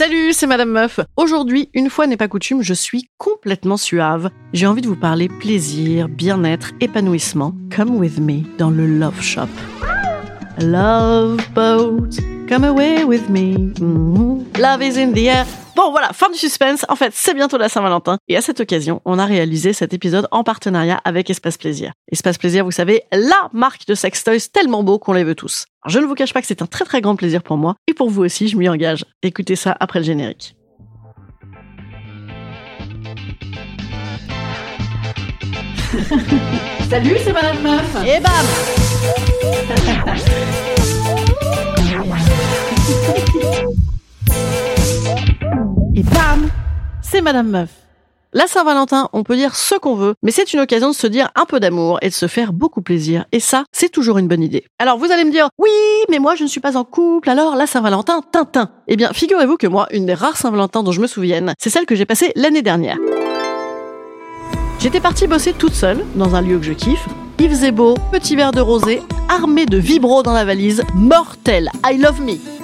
Salut, c'est Madame Meuf. Aujourd'hui, une fois n'est pas coutume, je suis complètement suave. J'ai envie de vous parler plaisir, bien-être, épanouissement. Come with me dans le Love Shop. Love boat, come away with me. Mhm. Love is in the air. Bon voilà, fin du suspense. En fait, c'est bientôt la Saint-Valentin. Et à cette occasion, on a réalisé cet épisode en partenariat avec Espace Plaisir. Espace Plaisir, vous savez, la marque de sextoys tellement beau qu'on les veut tous. Alors, je ne vous cache pas que c'est un très très grand plaisir pour moi. Et pour vous aussi, je m'y engage. Écoutez ça après le générique. Salut, c'est Madame Meuf. Et bam Et bam C'est Madame Meuf. La Saint-Valentin, on peut dire ce qu'on veut, mais c'est une occasion de se dire un peu d'amour et de se faire beaucoup plaisir. Et ça, c'est toujours une bonne idée. Alors vous allez me dire, oui, mais moi je ne suis pas en couple, alors la Saint-Valentin, Tintin. Eh bien, figurez-vous que moi, une des rares Saint-Valentin dont je me souvienne, c'est celle que j'ai passée l'année dernière. J'étais partie bosser toute seule, dans un lieu que je kiffe. Il faisait beau, petit verre de rosé, armé de vibro dans la valise, mortel, I love me.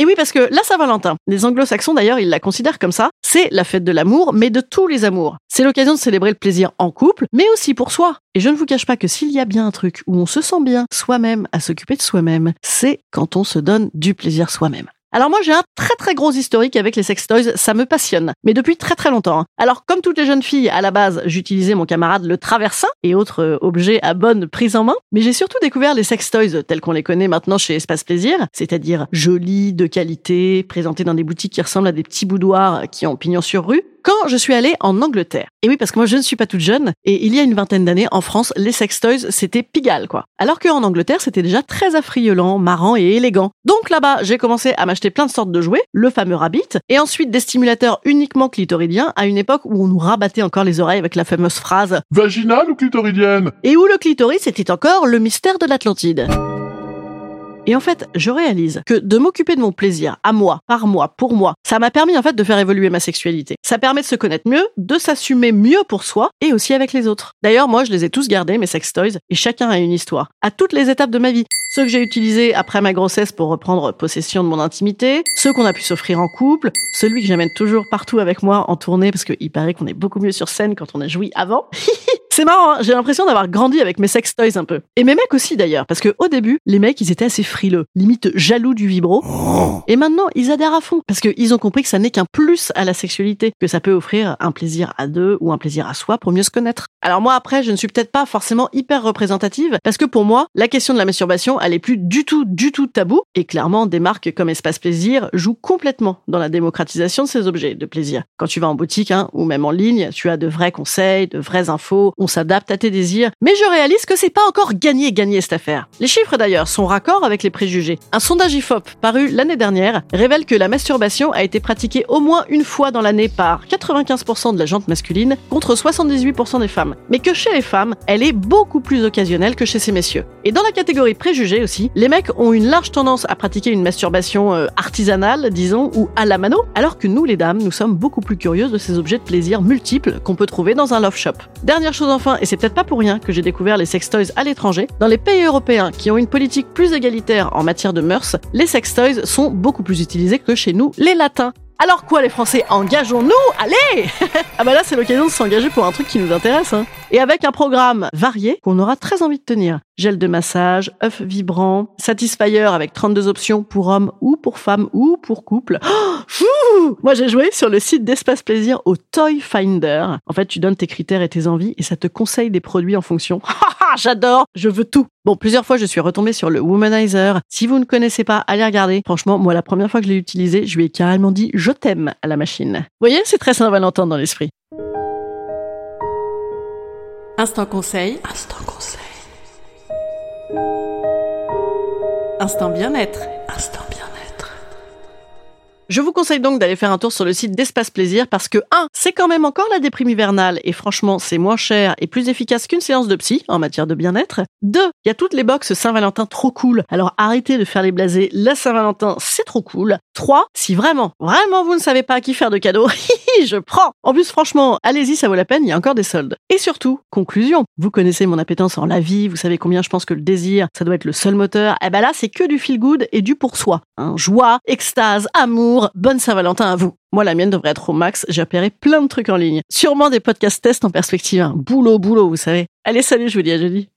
Et oui, parce que la Saint-Valentin, les anglo-saxons d'ailleurs, ils la considèrent comme ça, c'est la fête de l'amour, mais de tous les amours. C'est l'occasion de célébrer le plaisir en couple, mais aussi pour soi. Et je ne vous cache pas que s'il y a bien un truc où on se sent bien soi-même à s'occuper de soi-même, c'est quand on se donne du plaisir soi-même. Alors moi j'ai un très très gros historique avec les sextoys, ça me passionne, mais depuis très très longtemps. hein. Alors comme toutes les jeunes filles, à la base j'utilisais mon camarade le traversin et autres euh, objets à bonne prise en main, mais j'ai surtout découvert les sextoys tels qu'on les connaît maintenant chez Espace Plaisir, c'est-à-dire jolis, de qualité, présentés dans des boutiques qui ressemblent à des petits boudoirs qui ont pignon sur rue, quand je suis allée en Angleterre. Et oui, parce que moi, je ne suis pas toute jeune. Et il y a une vingtaine d'années, en France, les sextoys, c'était Pigalle, quoi. Alors qu'en Angleterre, c'était déjà très affriolant, marrant et élégant. Donc là-bas, j'ai commencé à m'acheter plein de sortes de jouets, le fameux rabbit, et ensuite des stimulateurs uniquement clitoridiens à une époque où on nous rabattait encore les oreilles avec la fameuse phrase Vaginale ou clitoridienne? Et où le clitoris était encore le mystère de l'Atlantide. Et en fait, je réalise que de m'occuper de mon plaisir à moi, par moi, pour moi, ça m'a permis en fait de faire évoluer ma sexualité. Ça permet de se connaître mieux, de s'assumer mieux pour soi et aussi avec les autres. D'ailleurs, moi, je les ai tous gardés, mes sextoys, et chacun a une histoire. À toutes les étapes de ma vie. Ceux que j'ai utilisés après ma grossesse pour reprendre possession de mon intimité, ceux qu'on a pu s'offrir en couple, celui que j'amène toujours partout avec moi en tournée parce qu'il paraît qu'on est beaucoup mieux sur scène quand on a joui avant. C'est marrant, hein j'ai l'impression d'avoir grandi avec mes sextoys un peu. Et mes mecs aussi d'ailleurs, parce que au début, les mecs, ils étaient assez frileux, limite jaloux du vibro. Et maintenant, ils adhèrent à fond, parce qu'ils ont compris que ça n'est qu'un plus à la sexualité, que ça peut offrir un plaisir à deux ou un plaisir à soi pour mieux se connaître. Alors moi, après, je ne suis peut-être pas forcément hyper représentative, parce que pour moi, la question de la masturbation, elle est plus du tout, du tout tabou. Et clairement, des marques comme Espace Plaisir jouent complètement dans la démocratisation de ces objets de plaisir. Quand tu vas en boutique, hein, ou même en ligne, tu as de vrais conseils, de vraies infos, s'adapte à tes désirs. Mais je réalise que c'est pas encore gagné gagné cette affaire. Les chiffres d'ailleurs sont raccords avec les préjugés. Un sondage IFOP paru l'année dernière révèle que la masturbation a été pratiquée au moins une fois dans l'année par 95% de la jante masculine contre 78% des femmes. Mais que chez les femmes, elle est beaucoup plus occasionnelle que chez ces messieurs. Et dans la catégorie préjugés aussi, les mecs ont une large tendance à pratiquer une masturbation euh, artisanale, disons, ou à la mano, alors que nous les dames, nous sommes beaucoup plus curieuses de ces objets de plaisir multiples qu'on peut trouver dans un love shop. Dernière chose enfin, et c'est peut-être pas pour rien que j'ai découvert les sextoys à l'étranger, dans les pays européens qui ont une politique plus égalitaire en matière de mœurs, les sextoys sont beaucoup plus utilisés que chez nous, les latins. Alors quoi les Français, engageons-nous Allez Ah bah là c'est l'occasion de s'engager pour un truc qui nous intéresse. Hein. Et avec un programme varié qu'on aura très envie de tenir. Gel de massage, œuf vibrant, Satisfyer avec 32 options pour hommes ou pour femmes ou pour couple. Oh, Moi j'ai joué sur le site d'Espace Plaisir au Toy Finder. En fait tu donnes tes critères et tes envies et ça te conseille des produits en fonction. J'adore, je veux tout. Bon, plusieurs fois, je suis retombée sur le Womanizer. Si vous ne connaissez pas, allez regarder. Franchement, moi, la première fois que je l'ai utilisé, je lui ai carrément dit je t'aime à la machine. Vous voyez, c'est très Saint-Valentin dans l'esprit. Instant conseil. Instant conseil. Instant bien-être. Instant bien-être. Je vous conseille donc d'aller faire un tour sur le site d'Espace Plaisir parce que 1. C'est quand même encore la déprime hivernale et franchement c'est moins cher et plus efficace qu'une séance de psy en matière de bien-être. 2. Il y a toutes les box Saint-Valentin trop cool. Alors arrêtez de faire les blasés. La Saint-Valentin c'est trop cool. 3, si vraiment, vraiment vous ne savez pas à qui faire de cadeaux, je prends. En plus, franchement, allez-y, ça vaut la peine, il y a encore des soldes. Et surtout, conclusion, vous connaissez mon appétence en la vie, vous savez combien je pense que le désir, ça doit être le seul moteur. Eh ben là, c'est que du feel good et du pour soi. Hein, joie, extase, amour, bonne Saint-Valentin à vous. Moi, la mienne devrait être au max. J'ai opéré plein de trucs en ligne. Sûrement des podcasts tests en perspective. Boulot, boulot, vous savez. Allez, salut, je vous dis à jeudi.